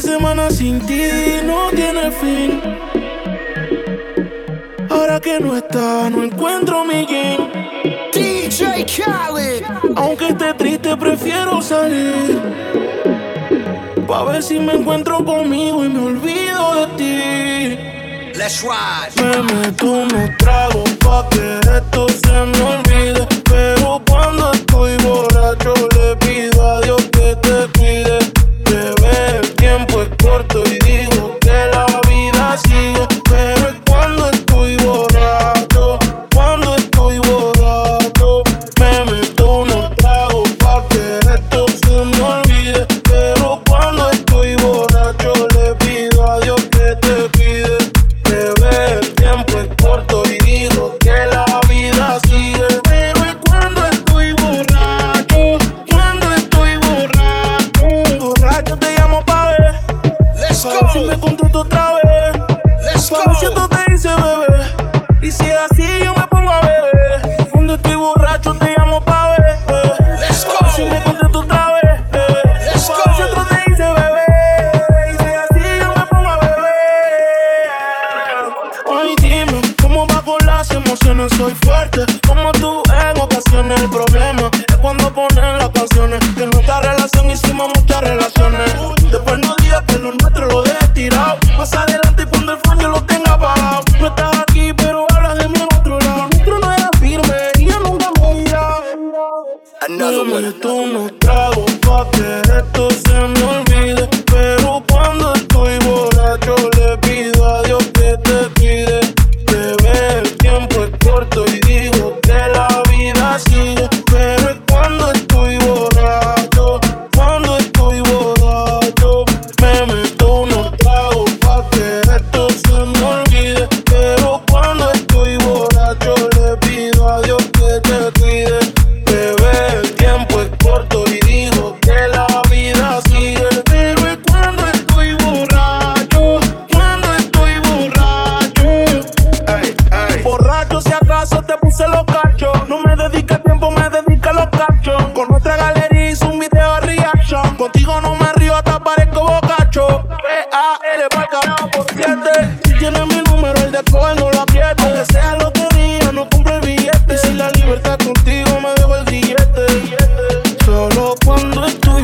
de semana sin ti no tiene fin. Ahora que no está, no encuentro mi game. DJ Khaled. Aunque esté triste, prefiero salir. Pa' ver si me encuentro conmigo y me olvido de ti. Let's ride. Me meto unos tragos pa' que go. contesto otra vez. Let's Pa' ver si esto go. te dice bebé. Y si es así, yo me pongo a beber. Cuando estoy borracho te llamo pa' ver. Let's Pa' ver si me go. contesto otra vez. Let's ver si go. esto te dice bebé. Y si es así, yo me pongo a beber. Ay, dime, ¿cómo va con las emociones? Soy fuerte, No me dedica tiempo, me dedica los cachos. Con nuestra galería hice un video de reaction. Contigo no me río, hasta parezco bocacho. P-A-L pa'l carajo por siete. Si tienes mi número, el de coger no lo apriete. Aunque sea no compro el billete. Y si la libertad contigo me dejo el grillete. Solo cuando estoy